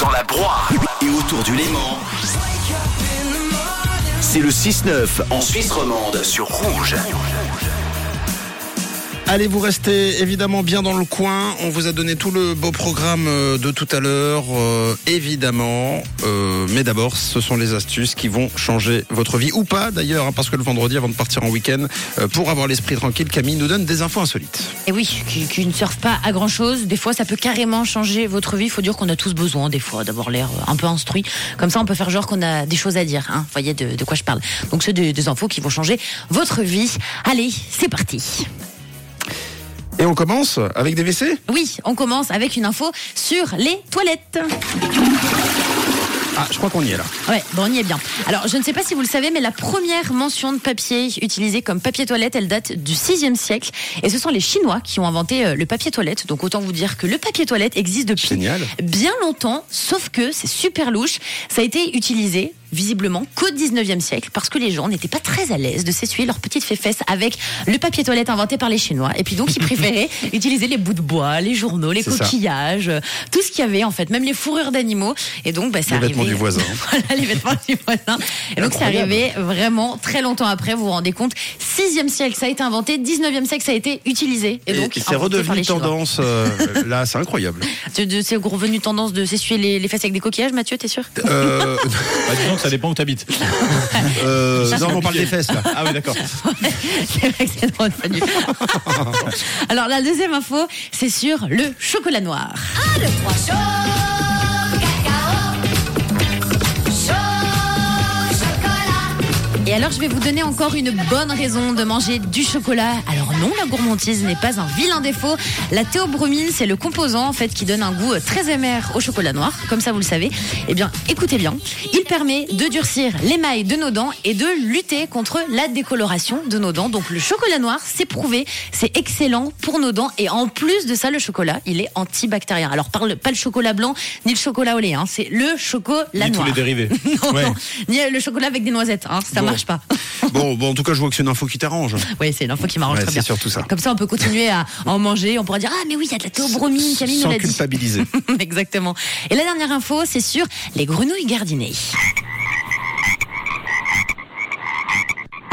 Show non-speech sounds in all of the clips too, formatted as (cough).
dans la broie et autour du Léman. C'est le 6-9 en Suisse romande sur Rouge. Allez, vous restez évidemment bien dans le coin. On vous a donné tout le beau programme euh, de tout à l'heure, euh, évidemment. Euh, mais d'abord, ce sont les astuces qui vont changer votre vie ou pas d'ailleurs, hein, parce que le vendredi, avant de partir en week-end, pour avoir l'esprit tranquille, Camille nous donne des infos insolites. Et oui, qui, ne servent pas à grand chose. Des fois, ça peut carrément changer votre vie. Il faut dire qu'on a tous besoin, des fois, d'avoir l'air un peu instruit. Comme ça, on peut faire genre qu'on a des choses à dire. Hein. Vous voyez de, de quoi je parle. Donc, c'est des, des infos qui vont changer votre vie. Allez, c'est parti. Et on commence avec des WC? Oui, on commence avec une info sur les toilettes. Ah, je crois qu'on y est là. Ouais, bon, on y est bien. Alors, je ne sais pas si vous le savez, mais la première mention de papier utilisée comme papier toilette, elle date du 6e siècle. Et ce sont les Chinois qui ont inventé euh, le papier toilette. Donc, autant vous dire que le papier toilette existe depuis Génial. bien longtemps, sauf que c'est super louche. Ça a été utilisé visiblement qu'au 19e siècle parce que les gens n'étaient pas très à l'aise de s'essuyer leurs petites fesses avec le papier toilette inventé par les Chinois et puis donc ils (laughs) préféraient utiliser les bouts de bois, les journaux, les ça. coquillages, euh, tout ce qu'il y avait en fait, même les fourrures d'animaux et donc bah, c'est Les vêtements arrivé- du voisin. (laughs) voilà les vêtements du voisin. Et donc c'est arrivé vraiment très longtemps après, vous vous rendez compte. 6e siècle ça a été inventé, 19e siècle ça a été utilisé et Et, donc et c'est redevenu tendance. euh, là, c'est incroyable. (laughs) C'est revenu tendance de s'essuyer les, les fesses avec des coquillages, Mathieu, t'es sûr? Euh, Bah, disons que ça dépend où t'habites. (laughs) euh, non, on parle des fesses là. Ah oui, d'accord. C'est vrai que c'est drôle. (laughs) Alors la deuxième info, c'est sur le chocolat noir. Et alors, je vais vous donner encore une bonne raison de manger du chocolat. Alors non, la gourmandise n'est pas un vilain défaut. La théobromine, c'est le composant en fait qui donne un goût très amer au chocolat noir, comme ça vous le savez. Eh bien, écoutez bien, il permet de durcir l'émail de nos dents et de lutter contre la décoloration de nos dents. Donc le chocolat noir, c'est prouvé, c'est excellent pour nos dents et en plus de ça, le chocolat, il est antibactérien. Alors parle pas le chocolat blanc ni le chocolat au lait, hein, c'est le chocolat Ni tous noir. les dérivés. (laughs) Non, Ouais. non, ni le chocolat avec des noisettes, hein, ça Bon. marche pas. (laughs) Bon, bon, en tout cas, je vois que c'est une info qui t'arrange. Oui, c'est l'info qui m'arrange Ouais, très c'est bien. surtout ça. Comme ça, on peut continuer à en manger. On pourra dire Ah, mais oui, il y a de la théobromine, Camille nous Sans l'a dit. culpabiliser. (laughs) Exactement. Et la dernière info, c'est sur les grenouilles gardinées.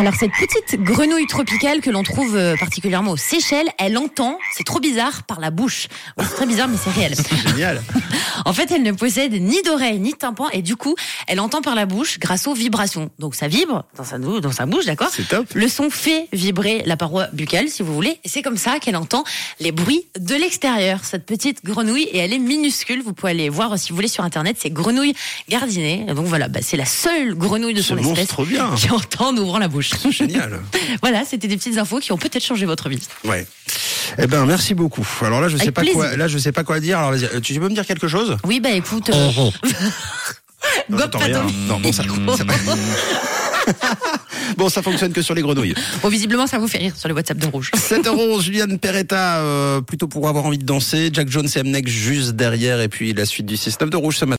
Alors cette petite grenouille tropicale que l'on trouve euh, particulièrement aux Seychelles, elle entend, c'est trop bizarre, par la bouche. C'est très bizarre, mais c'est réel. Génial. (laughs) En fait, elle ne possède ni d'oreille ni de tympan et du coup, elle entend par la bouche grâce aux vibrations. Donc ça vibre dans sa, dans sa bouche, d'accord C'est top. Le son fait vibrer la paroi buccale, si vous voulez, et c'est comme ça qu'elle entend les bruits de l'extérieur. Cette petite grenouille, et elle est minuscule. Vous pouvez aller voir si vous voulez sur internet. C'est grenouille gardinée. Donc voilà, bah, c'est la seule grenouille de son espèce bien. qui entend en ouvrant la bouche. Génial. (laughs) voilà, c'était des petites infos qui ont peut-être changé votre vie. Ouais. Eh ben, merci beaucoup. Alors là, je sais Avec pas quoi. plaisir. Là, je sais pas quoi dire. Alors, vas-y. Euh, Tu peux me dire quelque chose? Oui, bah écoute. euh, (laughs) Non, Gobe j'entends pas rien. Non, bon, ça- (laughs) bon, ça fonctionne que sur les grenouilles. Bon, visiblement, ça vous fait rire sur le WhatsApp de Rouge. 7h11, Juliane Peretta, euh, plutôt pour avoir envie de danser. Jack Jones et Mnek juste derrière. Et puis la suite du 6-9 de Rouge ce matin.